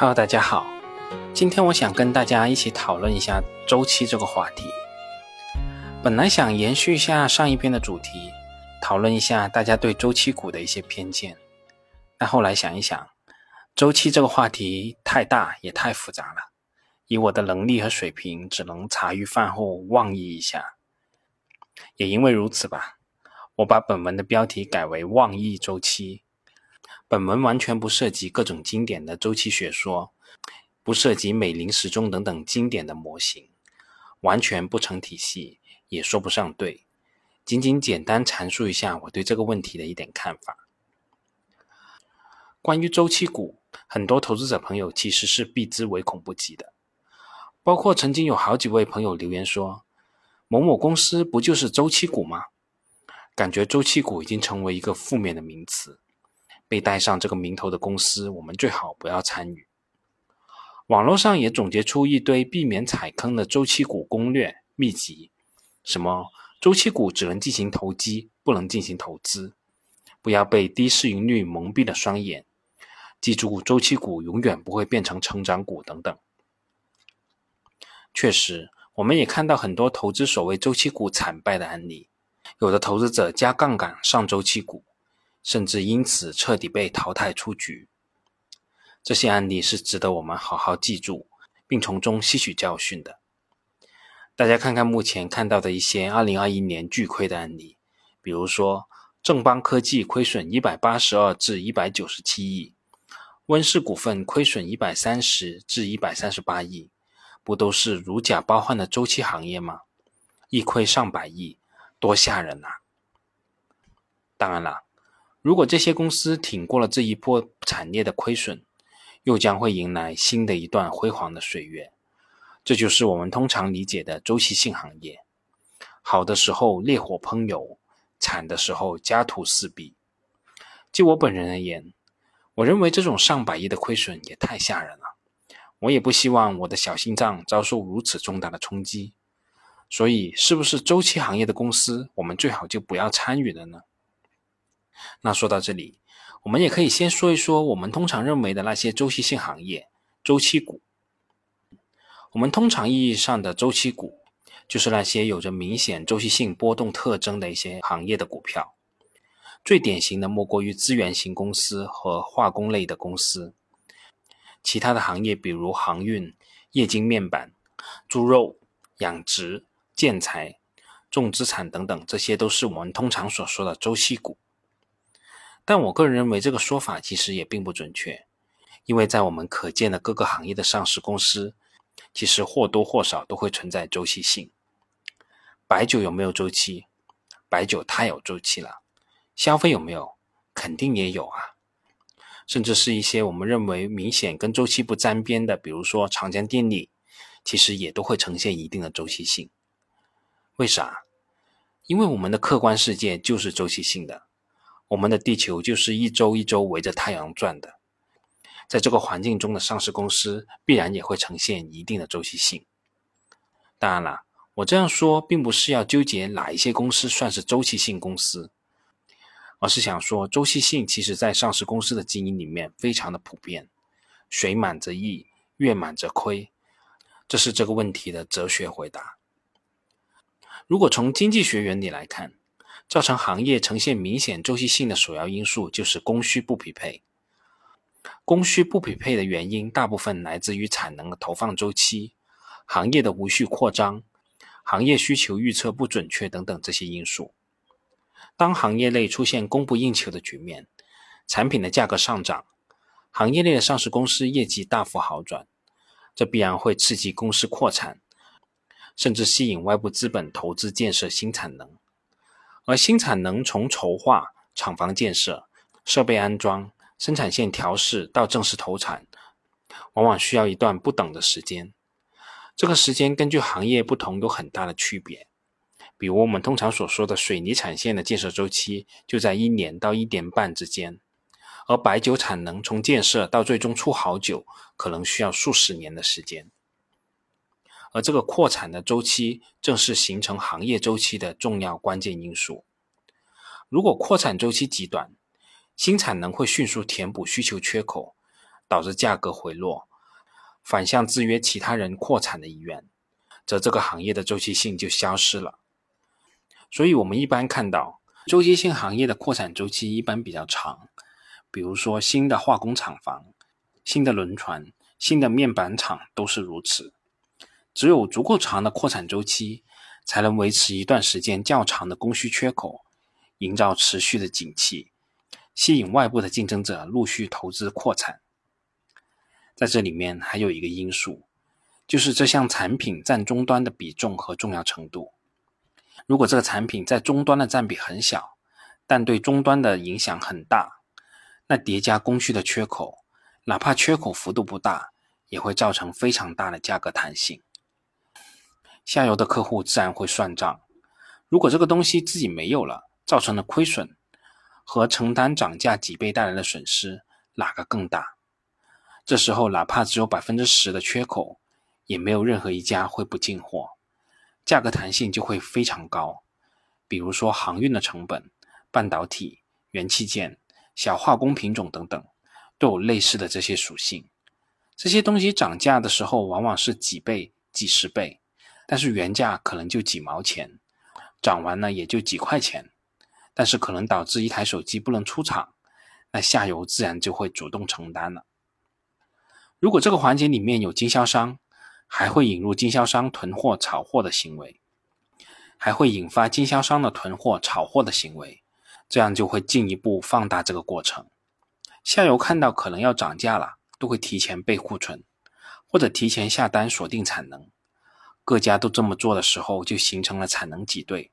Hello，大家好，今天我想跟大家一起讨论一下周期这个话题。本来想延续一下上一篇的主题，讨论一下大家对周期股的一些偏见，但后来想一想，周期这个话题太大也太复杂了，以我的能力和水平，只能茶余饭后妄议一下。也因为如此吧，我把本文的标题改为“妄议周期”。本文完全不涉及各种经典的周期学说，不涉及美林时钟等等经典的模型，完全不成体系，也说不上对。仅仅简单阐述一下我对这个问题的一点看法。关于周期股，很多投资者朋友其实是避之唯恐不及的，包括曾经有好几位朋友留言说：“某某公司不就是周期股吗？”感觉周期股已经成为一个负面的名词。被带上这个名头的公司，我们最好不要参与。网络上也总结出一堆避免踩坑的周期股攻略秘籍，什么周期股只能进行投机，不能进行投资，不要被低市盈率蒙蔽了双眼，记住周期股永远不会变成成长股等等。确实，我们也看到很多投资所谓周期股惨败的案例，有的投资者加杠杆上周期股。甚至因此彻底被淘汰出局。这些案例是值得我们好好记住，并从中吸取教训的。大家看看目前看到的一些2021年巨亏的案例，比如说正邦科技亏损182至197亿，温氏股份亏损130至138亿，不都是如假包换的周期行业吗？一亏上百亿，多吓人呐！当然了。如果这些公司挺过了这一波惨烈的亏损，又将会迎来新的一段辉煌的岁月。这就是我们通常理解的周期性行业。好的时候烈火烹油，惨的时候家徒四壁。就我本人而言，我认为这种上百亿的亏损也太吓人了。我也不希望我的小心脏遭受如此重大的冲击。所以，是不是周期行业的公司，我们最好就不要参与了呢？那说到这里，我们也可以先说一说我们通常认为的那些周期性行业、周期股。我们通常意义上的周期股，就是那些有着明显周期性波动特征的一些行业的股票。最典型的莫过于资源型公司和化工类的公司。其他的行业，比如航运、液晶面板、猪肉、养殖、建材、重资产等等，这些都是我们通常所说的周期股。但我个人认为这个说法其实也并不准确，因为在我们可见的各个行业的上市公司，其实或多或少都会存在周期性。白酒有没有周期？白酒太有周期了。消费有没有？肯定也有啊。甚至是一些我们认为明显跟周期不沾边的，比如说长江电力，其实也都会呈现一定的周期性。为啥？因为我们的客观世界就是周期性的。我们的地球就是一周一周围着太阳转的，在这个环境中的上市公司必然也会呈现一定的周期性。当然了，我这样说并不是要纠结哪一些公司算是周期性公司，而是想说周期性其实在上市公司的经营里面非常的普遍，水满则溢，月满则亏，这是这个问题的哲学回答。如果从经济学原理来看，造成行业呈现明显周期性的首要因素就是供需不匹配。供需不匹配的原因大部分来自于产能的投放周期、行业的无序扩张、行业需求预测不准确等等这些因素。当行业内出现供不应求的局面，产品的价格上涨，行业内的上市公司业绩大幅好转，这必然会刺激公司扩产，甚至吸引外部资本投资建设新产能。而新产能从筹划、厂房建设、设备安装、生产线调试到正式投产，往往需要一段不等的时间。这个时间根据行业不同有很大的区别。比如我们通常所说的水泥产线的建设周期就在一年到一年半之间，而白酒产能从建设到最终出好酒，可能需要数十年的时间。而这个扩产的周期，正是形成行业周期的重要关键因素。如果扩产周期极短，新产能会迅速填补需求缺口，导致价格回落，反向制约其他人扩产的意愿，则这个行业的周期性就消失了。所以，我们一般看到周期性行业的扩产周期一般比较长，比如说新的化工厂房、新的轮船、新的面板厂都是如此。只有足够长的扩产周期，才能维持一段时间较长的供需缺口，营造持续的景气，吸引外部的竞争者陆续投资扩产。在这里面还有一个因素，就是这项产品占终端的比重和重要程度。如果这个产品在终端的占比很小，但对终端的影响很大，那叠加供需的缺口，哪怕缺口幅度不大，也会造成非常大的价格弹性。下游的客户自然会算账，如果这个东西自己没有了，造成了亏损，和承担涨价几倍带来的损失，哪个更大？这时候哪怕只有百分之十的缺口，也没有任何一家会不进货。价格弹性就会非常高，比如说航运的成本、半导体、元器件、小化工品种等等，都有类似的这些属性。这些东西涨价的时候，往往是几倍、几十倍，但是原价可能就几毛钱，涨完了也就几块钱，但是可能导致一台手机不能出厂，那下游自然就会主动承担了。如果这个环节里面有经销商，还会引入经销商囤货炒货的行为，还会引发经销商的囤货炒货的行为，这样就会进一步放大这个过程。下游看到可能要涨价了，都会提前备库存，或者提前下单锁定产能。各家都这么做的时候，就形成了产能挤兑，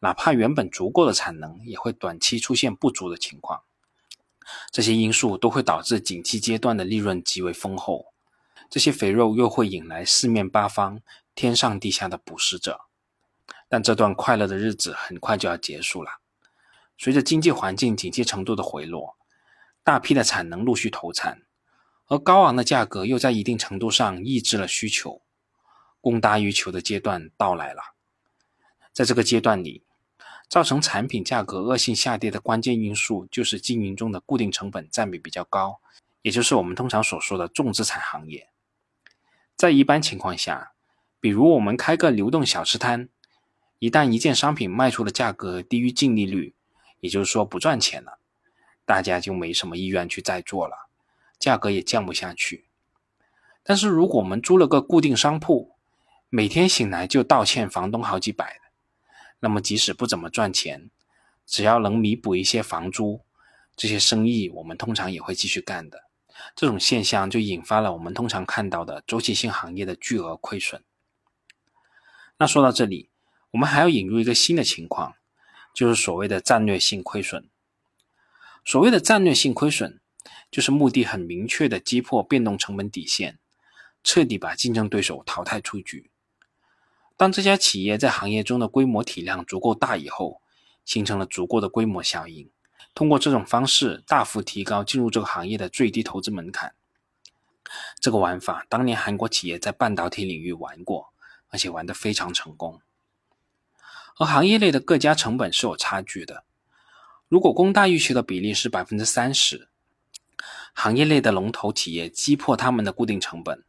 哪怕原本足够的产能，也会短期出现不足的情况。这些因素都会导致景气阶段的利润极为丰厚。这些肥肉又会引来四面八方、天上地下的捕食者，但这段快乐的日子很快就要结束了。随着经济环境景气程度的回落，大批的产能陆续投产，而高昂的价格又在一定程度上抑制了需求，供大于求的阶段到来了。在这个阶段里，造成产品价格恶性下跌的关键因素就是经营中的固定成本占比比较高，也就是我们通常所说的重资产行业。在一般情况下，比如我们开个流动小吃摊，一旦一件商品卖出的价格低于净利率，也就是说不赚钱了，大家就没什么意愿去再做了，价格也降不下去。但是如果我们租了个固定商铺，每天醒来就倒欠房东好几百的，那么即使不怎么赚钱，只要能弥补一些房租，这些生意我们通常也会继续干的。这种现象就引发了我们通常看到的周期性行业的巨额亏损。那说到这里，我们还要引入一个新的情况，就是所谓的战略性亏损。所谓的战略性亏损，就是目的很明确的击破变动成本底线，彻底把竞争对手淘汰出局。当这家企业在行业中的规模体量足够大以后，形成了足够的规模效应。通过这种方式大幅提高进入这个行业的最低投资门槛。这个玩法当年韩国企业在半导体领域玩过，而且玩得非常成功。而行业内的各家成本是有差距的。如果供大于求的比例是百分之三十，行业内的龙头企业击破他们的固定成本，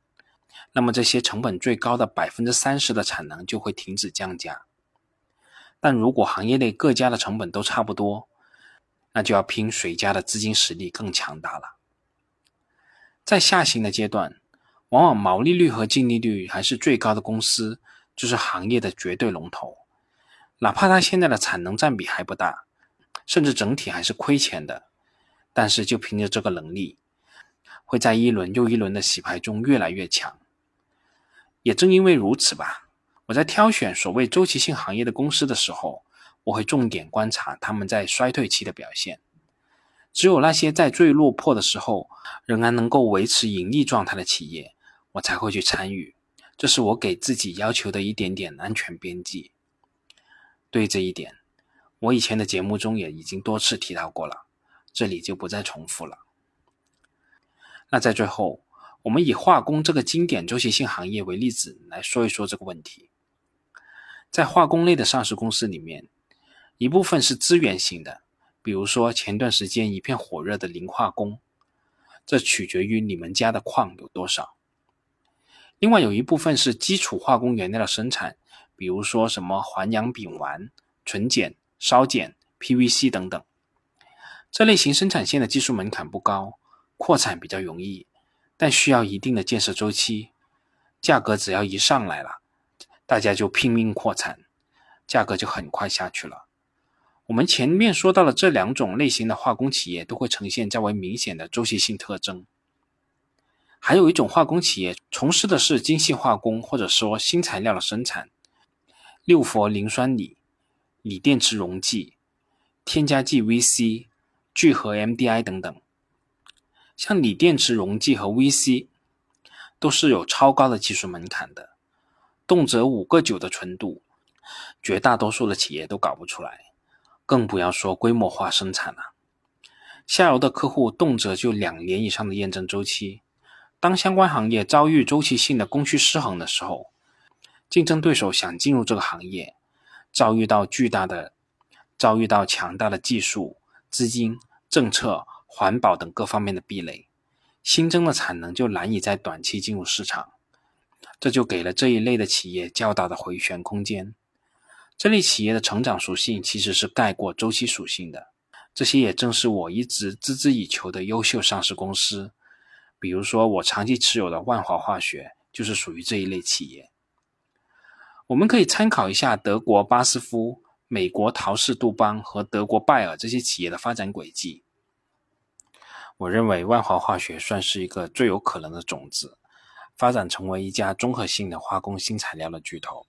那么这些成本最高的百分之三十的产能就会停止降价。但如果行业内各家的成本都差不多，那就要拼谁家的资金实力更强大了。在下行的阶段，往往毛利率和净利率还是最高的公司，就是行业的绝对龙头。哪怕它现在的产能占比还不大，甚至整体还是亏钱的，但是就凭着这个能力，会在一轮又一轮的洗牌中越来越强。也正因为如此吧，我在挑选所谓周期性行业的公司的时候。我会重点观察他们在衰退期的表现，只有那些在最落魄的时候仍然能够维持盈利状态的企业，我才会去参与。这是我给自己要求的一点点安全边际。对这一点，我以前的节目中也已经多次提到过了，这里就不再重复了。那在最后，我们以化工这个经典周期性行业为例子来说一说这个问题。在化工类的上市公司里面，一部分是资源型的，比如说前段时间一片火热的磷化工，这取决于你们家的矿有多少。另外有一部分是基础化工原料的生产，比如说什么环氧丙烷、纯碱、烧碱、PVC 等等。这类型生产线的技术门槛不高，扩产比较容易，但需要一定的建设周期。价格只要一上来了，大家就拼命扩产，价格就很快下去了。我们前面说到了这两种类型的化工企业都会呈现较为明显的周期性特征。还有一种化工企业从事的是精细化工，或者说新材料的生产，六氟磷酸锂、锂电池溶剂、添加剂 VC、聚合 MDI 等等。像锂电池溶剂和 VC 都是有超高的技术门槛的，动辄五个九的纯度，绝大多数的企业都搞不出来，更不要说规模化生产了。下游的客户动辄就两年以上的验证周期。当相关行业遭遇周期性的供需失衡的时候，竞争对手想进入这个行业，遭遇到巨大的、遭遇到强大的技术、资金、政策、环保等各方面的壁垒，新增的产能就难以在短期进入市场，这就给了这一类的企业较大的回旋空间。这类企业的成长属性其实是盖过周期属性的，这些也正是我一直孜孜以求的优秀上市公司。比如说，我长期持有的万华化学就是属于这一类企业。我们可以参考一下德国巴斯夫、美国陶氏杜邦和德国拜耳这些企业的发展轨迹。我认为万华化学算是一个最有可能的种子，发展成为一家综合性的化工新材料的巨头。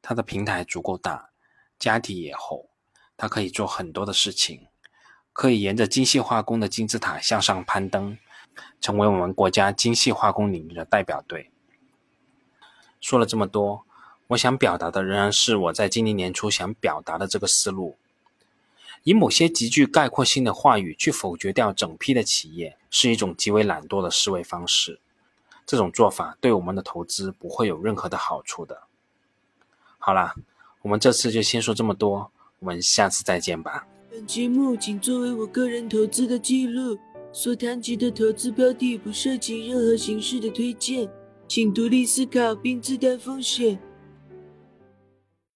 它的平台足够大，家底也厚，它可以做很多的事情，可以沿着精细化工的金字塔向上攀登。成为我们国家精细化工领域的代表队。说了这么多，我想表达的仍然是我在今年年初想表达的这个思路：以某些极具概括性的话语去否决掉整批的企业，是一种极为懒惰的思维方式。这种做法对我们的投资不会有任何的好处的。好啦，我们这次就先说这么多，我们下次再见吧。本节目仅作为我个人投资的记录。所谈及的投资标的不涉及任何形式的推荐，请独立思考并自担风险。